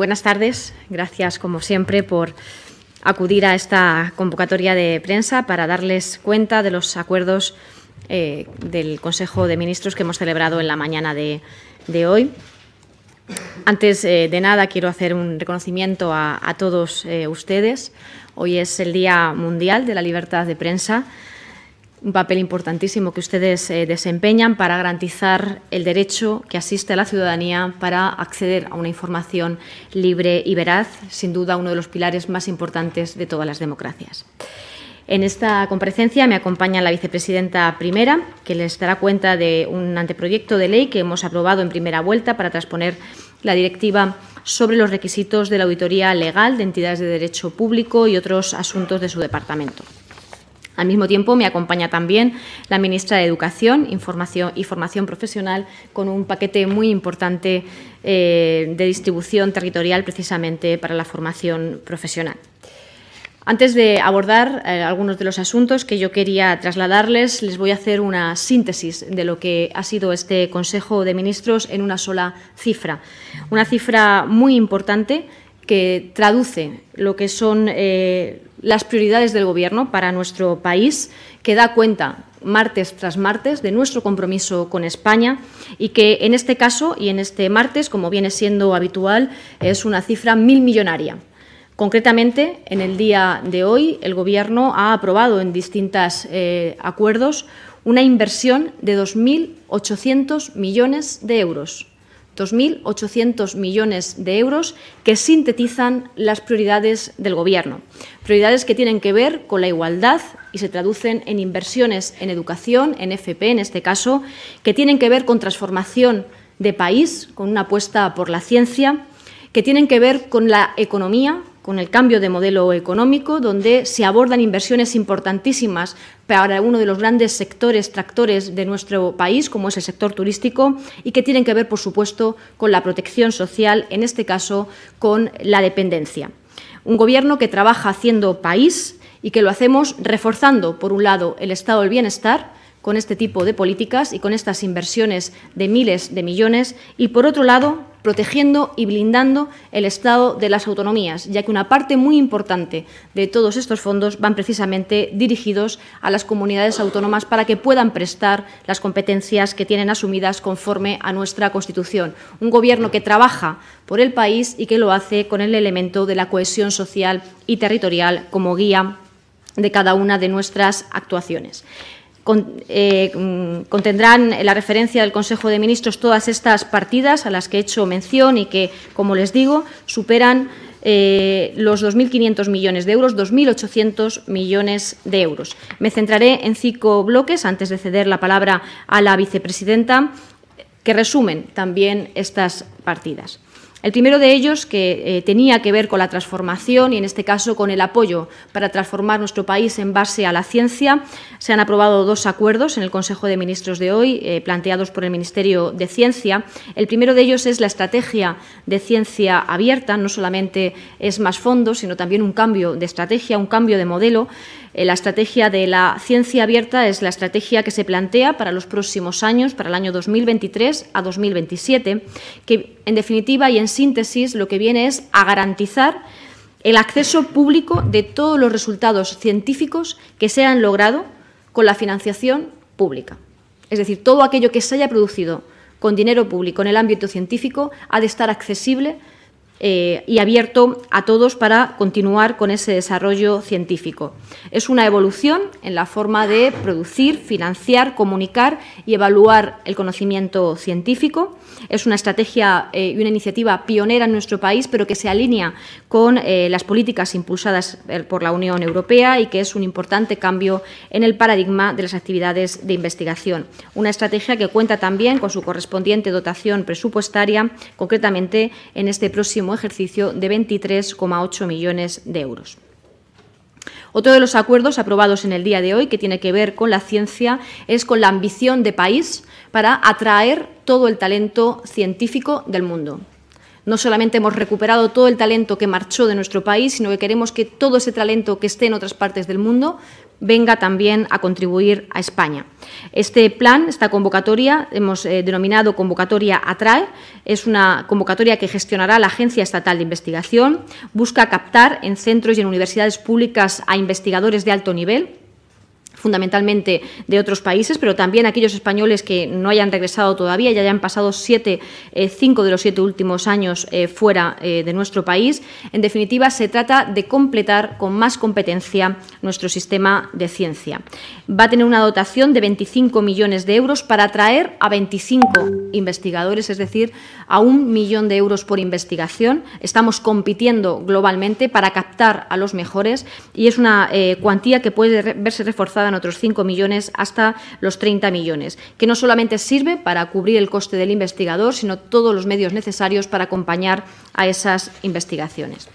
Eh, buenas tardes. Gracias, como siempre, por acudir a esta convocatoria de prensa para darles cuenta de los acuerdos eh, del Consejo de Ministros que hemos celebrado en la mañana de, hoy. Antes eh, de nada, quiero hacer un reconocimiento a, a todos ustedes. Hoy es el Día Mundial de la Libertad de Prensa un papel importantísimo que ustedes eh, desempeñan para garantizar el derecho que asiste a la ciudadanía para acceder a una información libre y veraz, sin duda uno de los pilares más importantes de todas las democracias. En esta comparecencia me acompaña la vicepresidenta primera, que les dará cuenta de un anteproyecto de ley que hemos aprobado en primera vuelta para transponer la directiva sobre los requisitos de la auditoría legal de entidades de derecho público y otros asuntos de su departamento. Al mismo tiempo, me acompaña también la ministra de Educación Información y Formación Profesional con un paquete muy importante eh, de distribución territorial precisamente para la formación profesional. Antes de abordar eh, algunos de los asuntos que yo quería trasladarles, les voy a hacer una síntesis de lo que ha sido este Consejo de Ministros en una sola cifra. Una cifra muy importante que traduce lo que son eh, las prioridades del Gobierno para nuestro país, que da cuenta martes tras martes de nuestro compromiso con España y que en este caso y en este martes, como viene siendo habitual, es una cifra mil millonaria. Concretamente, en el día de hoy, el Gobierno ha aprobado en distintos eh, acuerdos una inversión de 2.800 millones de euros 2.800 millones de euros que sintetizan las prioridades del Gobierno. Prioridades que tienen que ver con la igualdad y se traducen en inversiones en educación, en FP en este caso, que tienen que ver con transformación de país, con una apuesta por la ciencia, que tienen que ver con la economía, con el cambio de modelo económico, donde se abordan inversiones importantísimas para uno de los grandes sectores tractores de nuestro país, como es el sector turístico, y que tienen que ver, por supuesto, con la protección social, en este caso con la dependencia. Un Gobierno que trabaja haciendo país y que lo hacemos reforzando, por un lado, el estado del bienestar, con este tipo de políticas y con estas inversiones de miles de millones y, por otro lado, protegiendo y blindando el Estado de las autonomías, ya que una parte muy importante de todos estos fondos van precisamente dirigidos a las comunidades autónomas para que puedan prestar las competencias que tienen asumidas conforme a nuestra Constitución. Un Gobierno que trabaja por el país y que lo hace con el elemento de la cohesión social y territorial como guía de cada una de nuestras actuaciones. Eh, mm, contendrán la referencia del Consejo de Ministros todas estas partidas a las que he hecho mención y que, como les digo, superan eh, los 2.500 millones de euros, 2.800 millones de euros. Me centraré en cinco bloques, antes de ceder la palabra a la vicepresidenta, que resumen también estas partidas. El primero de ellos, que eh, tenía que ver con la transformación y, en este caso, con el apoyo para transformar nuestro país en base a la ciencia. Se han aprobado dos acuerdos en el Consejo de Ministros de hoy, eh, planteados por el Ministerio de Ciencia. El primero de ellos es la estrategia de ciencia abierta. No solamente es más fondos, sino también un cambio de estrategia, un cambio de modelo. Eh, la estrategia de la ciencia abierta es la estrategia que se plantea para los próximos años, para el año 2023 a 2027, que en definitiva y en síntesis lo que viene es a garantizar el acceso público de todos los resultados científicos que se han logrado con la financiación pública. Es decir, todo aquello que se haya producido con dinero público en el ámbito científico ha de estar accesible eh, y abierto a todos para continuar con ese desarrollo científico. Es una evolución en la forma de producir, financiar, comunicar y evaluar el conocimiento científico. Es una estrategia eh, y una iniciativa pionera en nuestro país, pero que se alinea con eh, las políticas impulsadas por la Unión Europea y que es un importante cambio en el paradigma de las actividades de investigación. Una estrategia que cuenta también con su correspondiente dotación presupuestaria, concretamente en este próximo ejercicio de 23,8 millones de euros. Otro de los acuerdos aprobados en el día de hoy, que tiene que ver con la ciencia, es con la ambición de país para atraer todo el talento científico del mundo. No solamente hemos recuperado todo el talento que marchó de nuestro país, sino que queremos que todo ese talento que esté en otras partes del mundo venga también a contribuir a España. Este plan, esta convocatoria, hemos eh, denominado convocatoria ATRAE, es una convocatoria que gestionará la Agencia Estatal de Investigación, busca captar en centros y en universidades públicas a investigadores de alto nivel fundamentalmente de otros países, pero también aquellos españoles que no hayan regresado todavía y hayan pasado siete, eh, cinco de los siete últimos años eh, fuera eh, de nuestro país. En definitiva, se trata de completar con más competencia nuestro sistema de ciencia. Va a tener una dotación de 25 millones de euros para atraer a 25 investigadores, es decir, a un millón de euros por investigación. Estamos compitiendo globalmente para captar a los mejores y es una cuantía que puede verse reforzada en otros 5 millones hasta los 30 millones, que no solamente sirve para cubrir el coste del investigador, sino todos los medios necesarios para acompañar a esas investigaciones.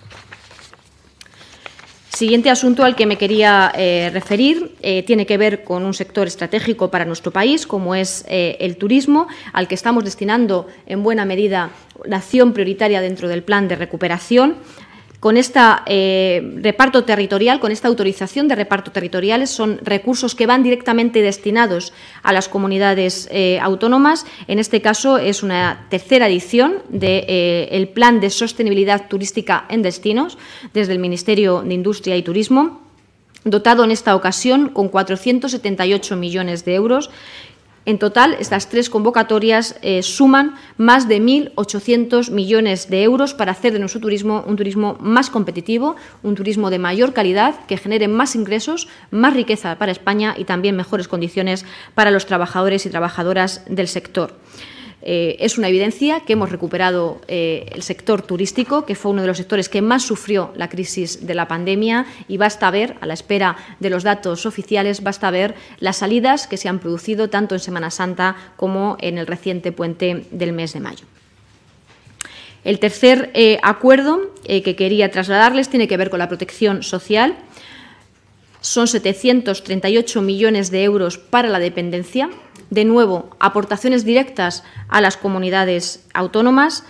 Siguiente asunto al que me quería eh, referir eh, tiene que ver con un sector estratégico para nuestro país, como es eh, el turismo, al que estamos destinando en buena medida la acción prioritaria dentro del plan de recuperación con este reparto territorial, con esta autorización de reparto territoriales, son recursos que van directamente destinados a las comunidades eh, autónomas. En este caso es una tercera edición del eh, Plan de Sostenibilidad Turística en Destinos desde el Ministerio de Industria y Turismo dotado en esta ocasión con 478 millones de euros en total, estas tres convocatorias eh, suman más de 1.800 millones de euros para hacer de nuestro turismo un turismo más competitivo, un turismo de mayor calidad, que genere más ingresos, más riqueza para España y también mejores condiciones para los trabajadores y trabajadoras del sector. Eh, es una evidencia que hemos recuperado eh, el sector turístico, que fue uno de los sectores que más sufrió la crisis de la pandemia y basta ver, a la espera de los datos oficiales, basta ver las salidas que se han producido tanto en Semana Santa como en el reciente puente del mes de mayo. El tercer eh, acuerdo que quería trasladarles tiene que ver con la protección social. Son 738 millones de euros para la dependencia, de nuevo, aportaciones directas a las comunidades autónomas.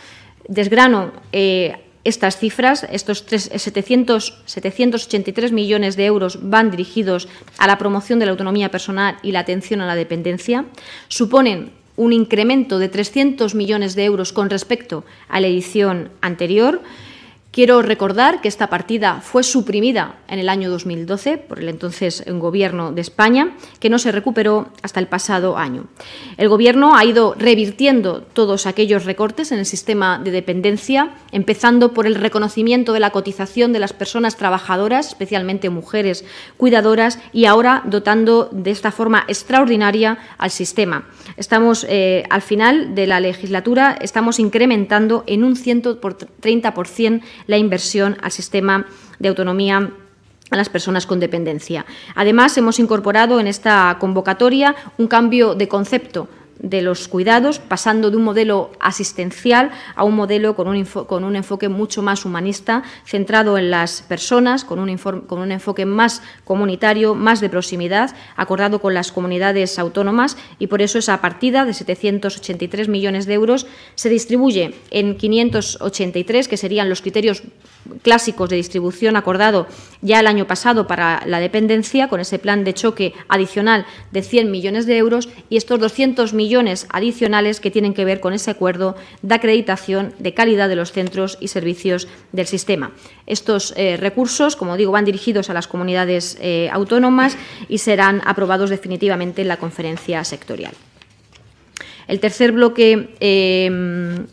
Desgrano eh, estas cifras, estos 700, 783 millones de euros van dirigidos a la promoción de la autonomía personal y la atención a la dependencia. Suponen un incremento de 300 millones de euros con respecto a la edición anterior. Quiero recordar que esta partida fue suprimida en el año 2012 por el entonces Gobierno de España, que no se recuperó hasta el pasado año. El Gobierno ha ido revirtiendo todos aquellos recortes en el sistema de dependencia, empezando por el reconocimiento de la cotización de las personas trabajadoras, especialmente mujeres cuidadoras, y ahora dotando de esta forma extraordinaria al sistema. Estamos eh, al final de la legislatura, estamos incrementando en un 130% la inversión al sistema de autonomía a las personas con dependencia. Además, hemos incorporado en esta convocatoria un cambio de concepto de los cuidados, pasando de un modelo asistencial a un modelo con un, con un enfoque mucho más humanista, centrado en las personas, con un, con un, enfoque más comunitario, más de proximidad, acordado con las comunidades autónomas y por eso esa partida de 783 millones de euros se distribuye en 583, que serían los criterios clásicos de distribución acordado ya el año pasado para la dependencia, con ese plan de choque adicional de 100 millones de euros y estos 200 millones millones adicionales que tienen que ver con ese acuerdo de acreditación de calidad de los centros y servicios del sistema. Estos eh, recursos, como digo, van dirigidos a las comunidades eh, autónomas y serán aprobados definitivamente en la conferencia sectorial. El tercer bloque eh,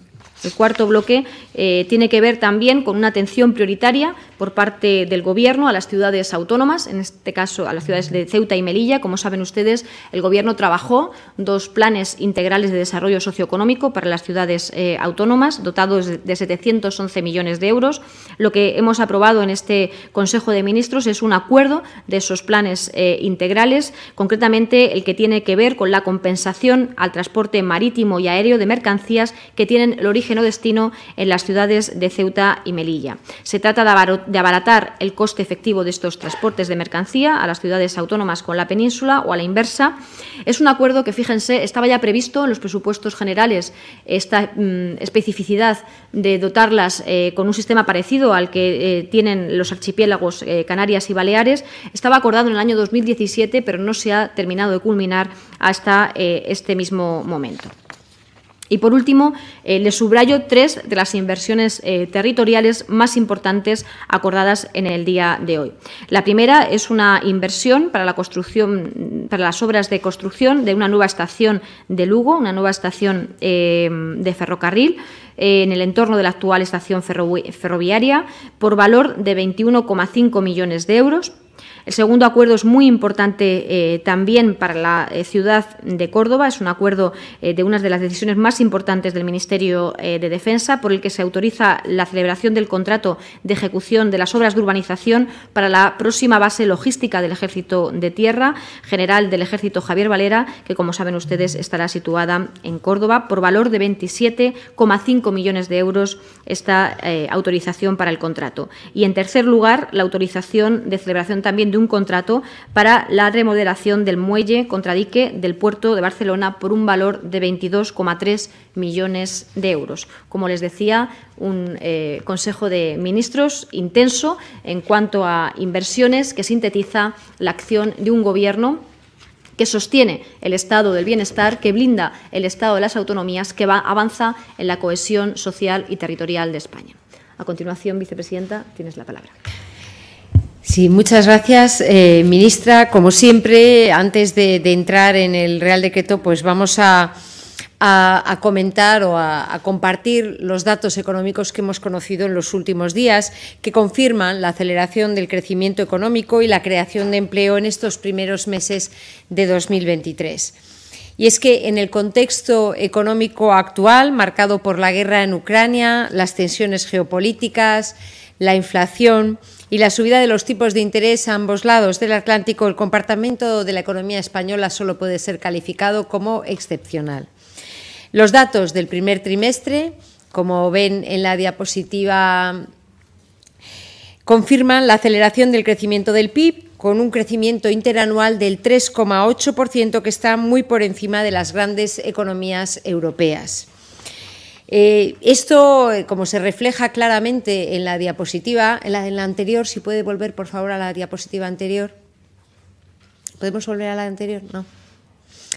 el cuarto bloque eh, tiene que ver también con una atención prioritaria por parte del Gobierno a las ciudades autónomas, en este caso a las ciudades de Ceuta y Melilla. Como saben ustedes, el Gobierno trabajó dos planes integrales de desarrollo socioeconómico para las ciudades eh, autónomas, dotados de 711 millones de euros. Lo que hemos aprobado en este Consejo de Ministros es un acuerdo de esos planes eh, integrales, concretamente el que tiene que ver con la compensación al transporte marítimo y aéreo de mercancías que tienen el origen o destino en las las ciudades de Ceuta y Melilla. Se trata de abaratar el coste efectivo de estos transportes de mercancía a las ciudades autónomas con la península o a la inversa. Es un acuerdo que, fíjense, estaba ya previsto en los presupuestos generales esta mm, especificidad de dotarlas eh, con un sistema parecido al que eh, tienen los archipiélagos eh, Canarias y Baleares. Estaba acordado en el año 2017, pero no se ha terminado de culminar hasta este mismo momento. Y por último, eh, les subrayo tres de las inversiones eh, territoriales más importantes acordadas en el día de hoy. La primera es una inversión para la construcción, para las obras de construcción de una nueva estación de Lugo, una nueva estación eh, de ferrocarril en el entorno de la actual estación ferroviaria, por valor de 21,5 millones de euros. El segundo acuerdo es muy importante eh, también para la eh, ciudad de Córdoba. Es un acuerdo eh, de una de las decisiones más importantes del Ministerio de Defensa, por el que se autoriza la celebración del contrato de ejecución de las obras de urbanización para la próxima base logística del Ejército de Tierra, general del Ejército Javier Valera, que, como saben ustedes, estará situada en Córdoba, por valor de 27,5 millones de euros esta autorización para el contrato. Y, en tercer lugar, la autorización de celebración también de un contrato para la remodelación del muelle contradique del puerto de Barcelona por un valor de 22,3 millones de euros. Como les decía, un eh, Consejo de Ministros intenso en cuanto a inversiones que sintetiza la acción de un Gobierno que sostiene el estado del bienestar, que blinda el estado de las autonomías, que va, avanza en la cohesión social y territorial de España. A continuación, vicepresidenta, tienes la palabra. Sí, muchas gracias, eh, ministra. Como siempre, antes de, entrar en el Real Decreto, pues vamos a, comentar o a, compartir los datos económicos que hemos conocido en los últimos días, que confirman la aceleración del crecimiento económico y la creación de empleo en estos primeros meses de 2023. Y es que en el contexto económico actual, marcado por la guerra en Ucrania, las tensiones geopolíticas, la inflación y la subida de los tipos de interés a ambos lados del Atlántico, el comportamiento de la economía española solo puede ser calificado como excepcional. Los datos del primer trimestre, como ven en la diapositiva, confirman la aceleración del crecimiento del PIB con un crecimiento interanual del 3,8% que está muy por encima de las grandes economías europeas. Eh, esto, eh, como se refleja claramente en la diapositiva, en la, anterior, si puede volver por favor a la diapositiva anterior. ¿Podemos volver a la anterior? No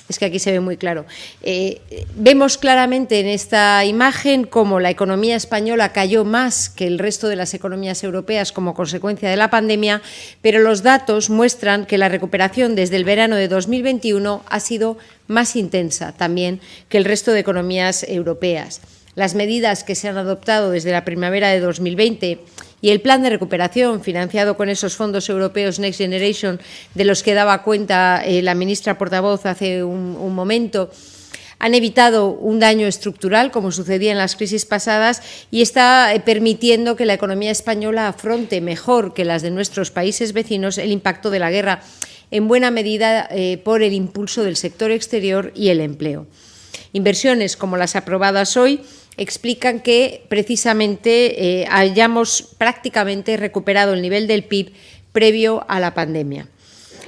es que aquí se ve muy claro. Eh, vemos claramente en esta imagen cómo la economía española cayó más que el resto de las economías europeas como consecuencia de la pandemia, pero los datos muestran que la recuperación desde el verano de 2021 ha sido más intensa también que el resto de economías europeas. Las medidas que se han adoptado desde la primavera de 2020 y el plan de recuperación financiado con esos fondos europeos Next Generation, de los que daba cuenta eh, la ministra portavoz hace un, momento, han evitado un daño estructural, como sucedía en las crisis pasadas, y está eh, permitiendo que la economía española afronte mejor que las de nuestros países vecinos el impacto de la guerra, en buena medida eh, por el impulso del sector exterior y el empleo. Inversiones como las aprobadas hoy explican que precisamente eh, hayamos prácticamente recuperado el nivel del PIB previo a la pandemia.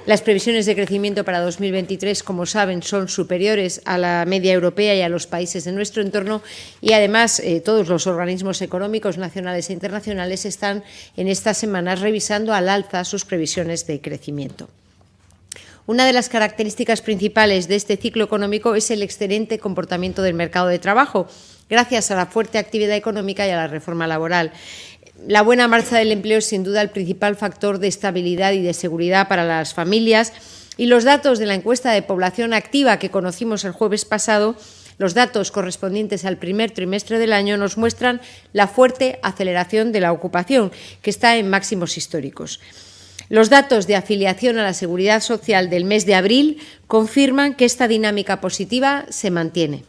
Las previsiones de crecimiento para 2023, como saben, son superiores a la media europea y a los países de nuestro entorno y además eh, todos los organismos económicos nacionales e internacionales están en estas semanas revisando al alza sus previsiones de crecimiento. Una de las características principales de este ciclo económico es el excelente comportamiento del mercado de trabajo, gracias a la fuerte actividad económica y a la reforma laboral. La buena marcha del empleo es sin duda el principal factor de estabilidad y de seguridad para las familias y los datos de la encuesta de población activa que conocimos el jueves pasado los datos correspondientes al primer trimestre del año nos muestran la fuerte aceleración de la ocupación, que está en máximos históricos. Los datos de afiliación a la seguridad social del mes de abril confirman que esta dinámica positiva se mantiene.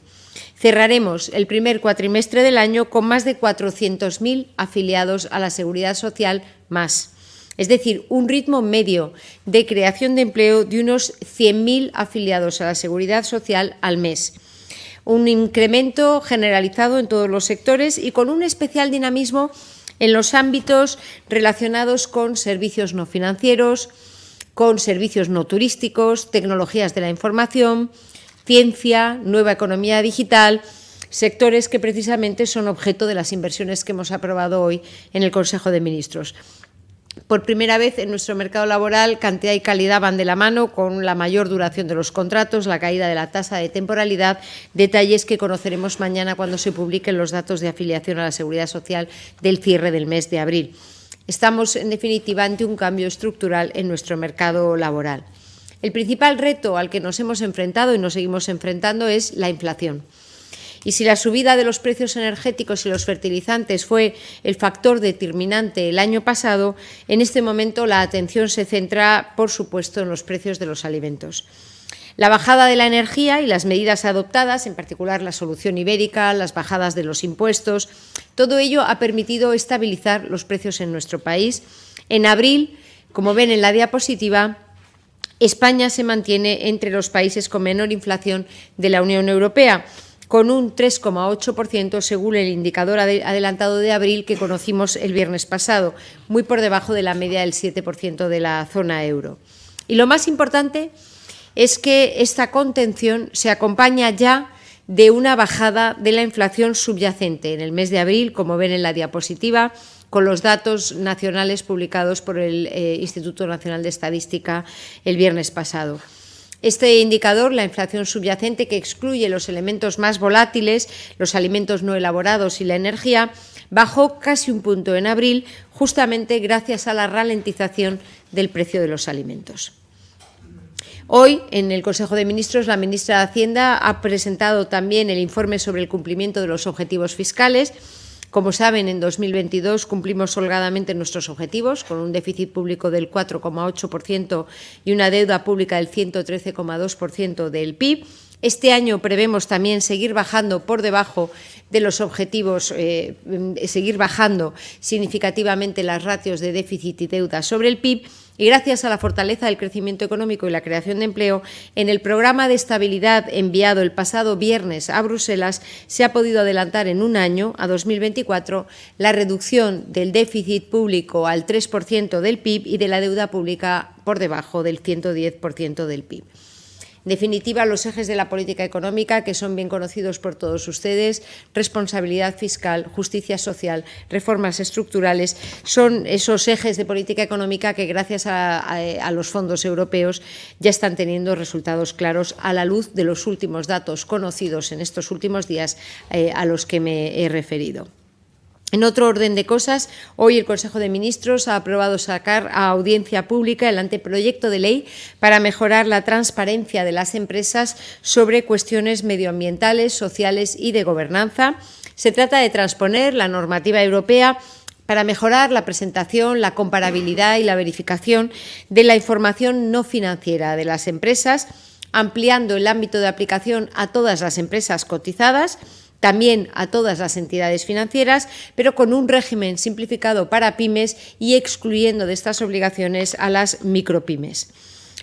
Cerraremos el primer cuatrimestre del año con más de 400.000 afiliados a la Seguridad Social más. Es decir, un ritmo medio de creación de empleo de unos 100.000 afiliados a la Seguridad Social al mes. un incremento generalizado en todos los sectores y con un especial dinamismo en los ámbitos relacionados con servicios no financieros, con servicios no turísticos, tecnologías de la información, ciencia, nueva economía digital, sectores que precisamente son objeto de las inversiones que hemos aprobado hoy en el Consejo de Ministros. Por primera vez en nuestro mercado laboral, cantidad y calidad van de la mano con la mayor duración de los contratos, la caída de la tasa de temporalidad, detalles que conoceremos mañana cuando se publiquen los datos de afiliación a la Seguridad Social del cierre del mes de abril. Estamos, en definitiva, ante un cambio estructural en nuestro mercado laboral. El principal reto al que nos hemos enfrentado y nos seguimos enfrentando es la inflación. Y si la subida de los precios energéticos y los fertilizantes fue el factor determinante el año pasado, en este momento la atención se centra, por supuesto, en los precios de los alimentos. La bajada de la energía y las medidas adoptadas, en particular la solución ibérica, las bajadas de los impuestos, todo ello ha permitido estabilizar los precios en nuestro país. En abril, como ven en la diapositiva, España se mantiene entre los países con menor inflación de la Unión Europea con un 3,8% según el indicador adelantado de abril que conocimos el viernes pasado, muy por debajo de la media del 7% de la zona euro. Y lo más importante es que esta contención se acompaña ya de una bajada de la inflación subyacente en el mes de abril, como ven en la diapositiva, con los datos nacionales publicados por el eh, Instituto Nacional de Estadística el viernes pasado. Este indicador, la inflación subyacente, que excluye los elementos más volátiles, los alimentos no elaborados y la energía, bajó casi un punto en abril, justamente gracias a la ralentización del precio de los alimentos. Hoy, en el Consejo de Ministros, la ministra de Hacienda ha presentado también el informe sobre el cumplimiento de los objetivos fiscales como saben, en 2022 cumplimos holgadamente nuestros objetivos, con un déficit público del 4,8% y una deuda pública del 113,2% del PIB. Este año prevemos también seguir bajando por debajo de los objetivos, eh, seguir bajando significativamente las ratios de déficit y deuda sobre el PIB y gracias a la fortaleza del crecimiento económico y la creación de empleo, en el programa de estabilidad enviado el pasado viernes a Bruselas se ha podido adelantar en un año, a 2024, la reducción del déficit público al 3% del PIB y de la deuda pública por debajo del 110% del PIB. En definitiva, los ejes de la política económica, que son bien conocidos por todos ustedes, responsabilidad fiscal, justicia social, reformas estructurales, son esos ejes de política económica que, gracias a, los fondos europeos, ya están teniendo resultados claros a la luz de los últimos datos conocidos en estos últimos días eh, a los que me he referido. En otro orden de cosas, hoy el Consejo de Ministros ha aprobado sacar a audiencia pública el anteproyecto de ley para mejorar la transparencia de las empresas sobre cuestiones medioambientales, sociales y de gobernanza. Se trata de transponer la normativa europea para mejorar la presentación, la comparabilidad y la verificación de la información no financiera de las empresas, ampliando el ámbito de aplicación a todas las empresas cotizadas también a todas las entidades financieras, pero con un régimen simplificado para pymes y excluyendo de estas obligaciones a las micropymes.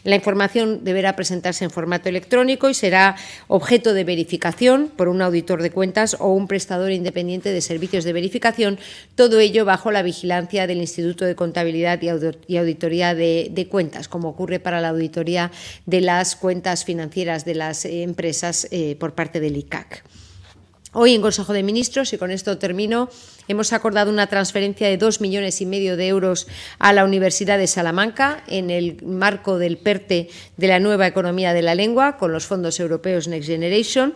La información deberá presentarse en formato electrónico y será objeto de verificación por un auditor de cuentas o un prestador independiente de servicios de verificación, todo ello bajo la vigilancia del Instituto de Contabilidad y Auditoría de, Cuentas, como ocurre para la auditoría de las cuentas financieras de las empresas eh, por parte del ICAC. Hoy en Consejo de Ministros, y con esto termino, hemos acordado una transferencia de dos millones y medio de euros a la Universidad de Salamanca en el marco del PERTE de la nueva economía de la lengua con los fondos europeos Next Generation.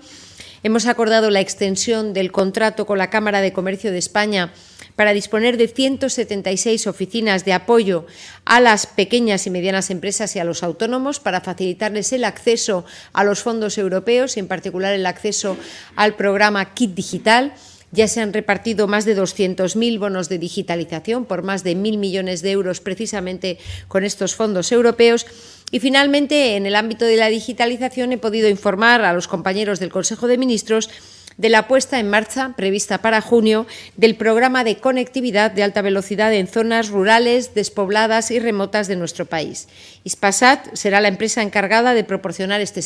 Hemos acordado la extensión del contrato con la Cámara de Comercio de España para disponer de 176 oficinas de apoyo a las pequeñas y medianas empresas y a los autónomos para facilitarles el acceso a los fondos europeos y en particular el acceso al programa Kit Digital. Ya se han repartido más de 200.000 bonos de digitalización por más de 1.000 millones de euros precisamente con estos fondos europeos. Y finalmente, en el ámbito de la digitalización, he podido informar a los compañeros del Consejo de Ministros de la puesta en marcha prevista para junio del programa de conectividad de alta velocidad en zonas rurales, despobladas y remotas de nuestro país. Ispasat será la empresa encargada de proporcionar este,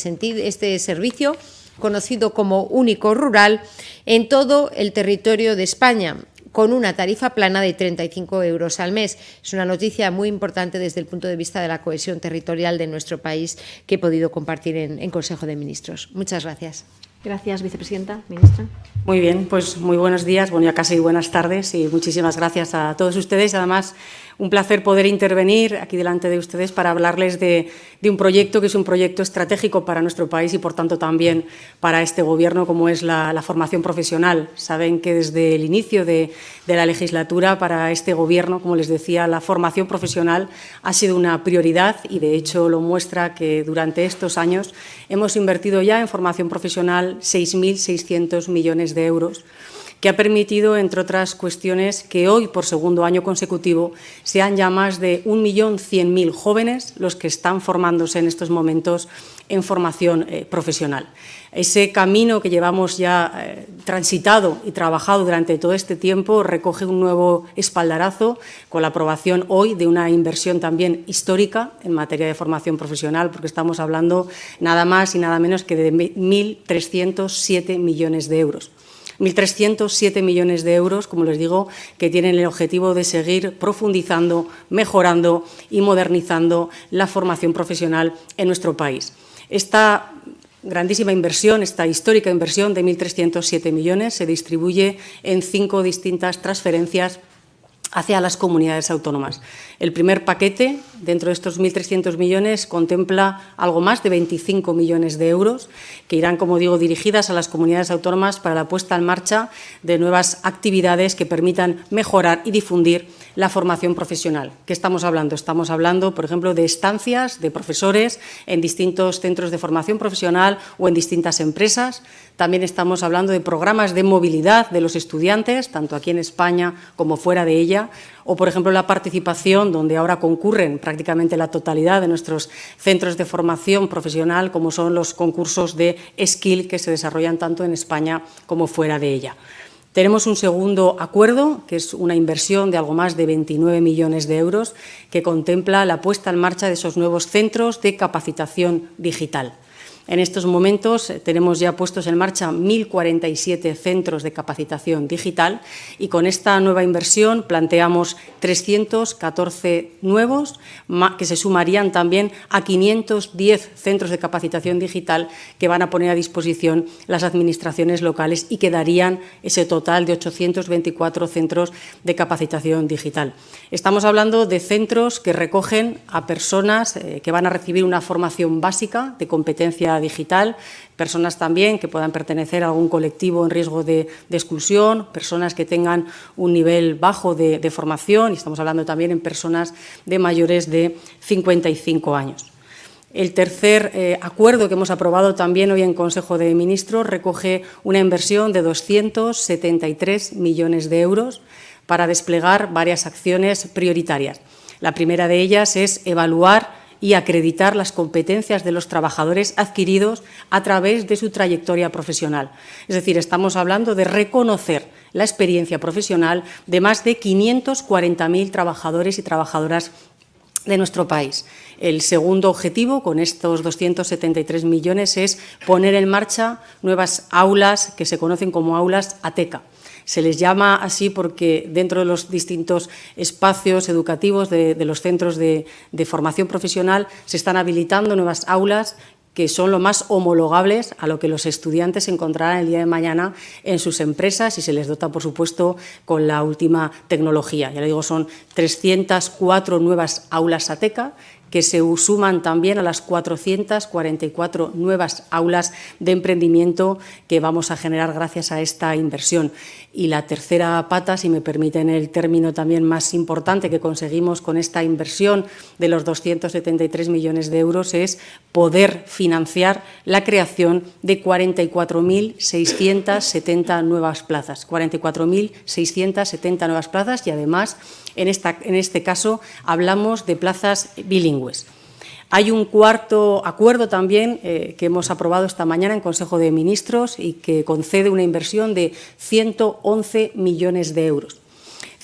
este servicio conocido como único rural, en todo el territorio de España con una tarifa plana de 35 euros al mes. Es una noticia muy importante desde el punto de vista de la cohesión territorial de nuestro país que he podido compartir en, en Consejo de Ministros. Muchas gracias. Gracias, vicepresidenta. Ministra. Muy bien, pues muy buenos días, bueno, ya casi buenas tardes y muchísimas gracias a todos ustedes. Además, un placer poder intervenir aquí delante de ustedes para hablarles de, un proyecto que es un proyecto estratégico para nuestro país y, por tanto, también para este Gobierno, como es la, formación profesional. Saben que desde el inicio de, la legislatura para este Gobierno, como les decía, la formación profesional ha sido una prioridad y, de hecho, lo muestra que durante estos años hemos invertido ya en formación profesional 6.600 millones de euros que ha permitido, entre otras cuestiones, que hoy, por segundo año consecutivo, sean ya más de 1.100.000 jóvenes los que están formándose en estos momentos en formación eh, profesional. Ese camino que llevamos ya eh, transitado y trabajado durante todo este tiempo recoge un nuevo espaldarazo con la aprobación hoy de una inversión también histórica en materia de formación profesional, porque estamos hablando nada más y nada menos que de 1.307 millones de euros. 1.307 millones de euros, como les digo, que tienen el objetivo de seguir profundizando, mejorando y modernizando la formación profesional en nuestro país. Esta grandísima inversión, esta histórica inversión de 1.307 millones, se distribuye en cinco distintas transferencias hacia las comunidades autónomas. El primer paquete, dentro de estos 1.300 millones, contempla algo más de 25 millones de euros que irán, como digo, dirigidas a las comunidades autónomas para la puesta en marcha de nuevas actividades que permitan mejorar y difundir la formación profesional. ¿Qué estamos hablando? Estamos hablando, por ejemplo, de estancias de profesores en distintos centros de formación profesional o en distintas empresas. También estamos hablando de programas de movilidad de los estudiantes, tanto aquí en España como fuera de ella, o, por ejemplo, la participación, donde ahora concurren prácticamente la totalidad de nuestros centros de formación profesional, como son los concursos de skill que se desarrollan tanto en España como fuera de ella. Tenemos un segundo acuerdo, que es una inversión de algo más de 29 millones de euros, que contempla la puesta en marcha de esos nuevos centros de capacitación digital. En estos momentos eh, tenemos ya puestos en marcha 1.047 centros de capacitación digital y con esta nueva inversión planteamos 314 nuevos que se sumarían también a 510 centros de capacitación digital que van a poner a disposición las administraciones locales y que darían ese total de 824 centros de capacitación digital. Estamos hablando de centros que recogen a personas eh, que van a recibir una formación básica de digital, personas también que puedan pertenecer a algún colectivo en riesgo de, exclusión, personas que tengan un nivel bajo de, formación, y estamos hablando también en personas de mayores de 55 años. El tercer eh, acuerdo que hemos aprobado también hoy en Consejo de Ministros recoge una inversión de 273 millones de euros para desplegar varias acciones prioritarias. La primera de ellas es evaluar y acreditar las competencias de los trabajadores adquiridos a través de su trayectoria profesional. Es decir, estamos hablando de reconocer la experiencia profesional de más de 540.000 trabajadores y trabajadoras de nuestro país. El segundo objetivo con estos 273 millones es poner en marcha nuevas aulas que se conocen como aulas ATECA se les llama así porque dentro de los distintos espacios educativos de, los centros de, de formación profesional se están habilitando nuevas aulas que son lo más homologables a lo que los estudiantes encontrarán el día de mañana en sus empresas y se les dota, por supuesto, con la última tecnología. Ya le digo, son 304 nuevas aulas ATECA que se suman también a las 444 nuevas aulas de emprendimiento que vamos a generar gracias a esta inversión. Y la tercera pata, si me permiten el término también más importante que conseguimos con esta inversión de los 273 millones de euros, es poder financiar la creación de 44.670 nuevas plazas. 44.670 nuevas plazas y además, en, este caso, hablamos de plazas bilingües. Hay un cuarto acuerdo también eh, que hemos aprobado esta mañana en Consejo de Ministros y que concede una inversión de 111 millones de euros.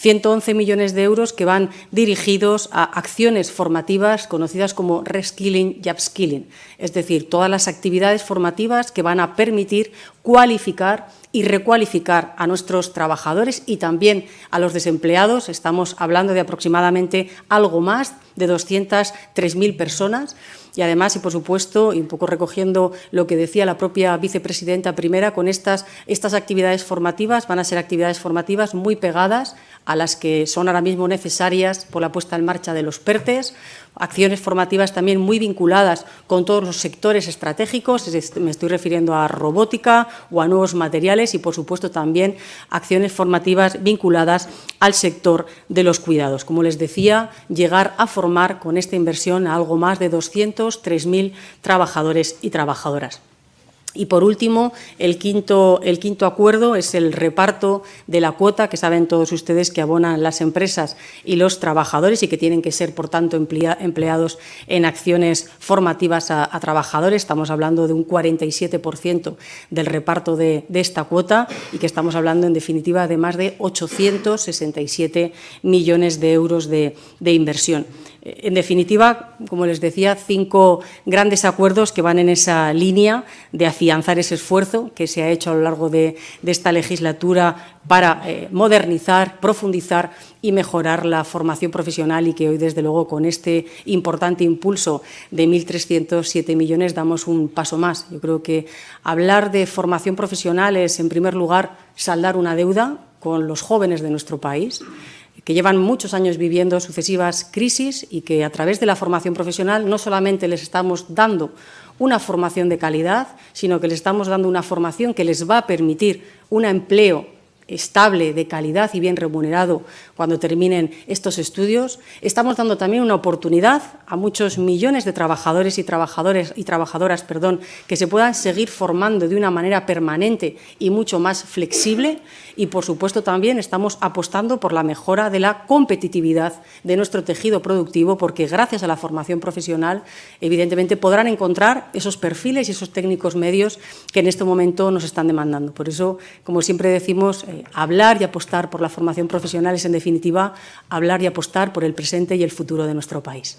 111 millones de euros que van dirigidos a acciones formativas conocidas como reskilling y upskilling, es decir, todas las actividades formativas que van a permitir cualificar y recualificar a nuestros trabajadores y también a los desempleados. Estamos hablando de aproximadamente algo más de 203.000 personas y además, y por supuesto, y un poco recogiendo lo que decía la propia vicepresidenta primera, con estas, estas actividades formativas van a ser actividades formativas muy pegadas a las que son ahora mismo necesarias por la puesta en marcha de los PERTES, acciones formativas también muy vinculadas con todos los sectores estratégicos, me estoy refiriendo a robótica o a nuevos materiales y, por supuesto, también acciones formativas vinculadas al sector de los cuidados. Como les decía, llegar a formar con esta inversión a algo más de 203.000 trabajadores y trabajadoras. Y por último, el quinto, el quinto, acuerdo es el reparto de la cuota que saben todos ustedes que abonan las empresas y los trabajadores y que tienen que ser, por tanto, empleados en acciones formativas a, trabajadores. Estamos hablando de un 47% del reparto de, esta cuota y que estamos hablando, en definitiva, de más de 867 millones de euros de inversión. En definitiva, como les decía, cinco grandes acuerdos que van en esa línea de afianzar ese esfuerzo que se ha hecho a lo largo de, esta legislatura para eh, modernizar, profundizar y mejorar la formación profesional y que hoy, desde luego, con este importante impulso de 1.307 millones damos un paso más. Yo creo que hablar de formación profesional es, en primer lugar, saldar una deuda con los jóvenes de nuestro país que llevan muchos años viviendo sucesivas crisis y que a través de la formación profesional no solamente les estamos dando una formación de calidad, sino que les estamos dando una formación que les va a permitir un empleo estable, de calidad y bien remunerado cuando terminen estos estudios. Estamos dando también una oportunidad a muchos millones de trabajadores y trabajadores y trabajadoras, perdón, que se puedan seguir formando de una manera permanente y mucho más flexible y por supuesto también estamos apostando por la mejora de la competitividad de nuestro tejido productivo porque gracias a la formación profesional evidentemente podrán encontrar esos perfiles y esos técnicos medios que en este momento nos están demandando. Por eso, como siempre decimos, hablar y apostar por la formación profesional es, en definitiva, hablar y apostar por el presente y el futuro de nuestro país.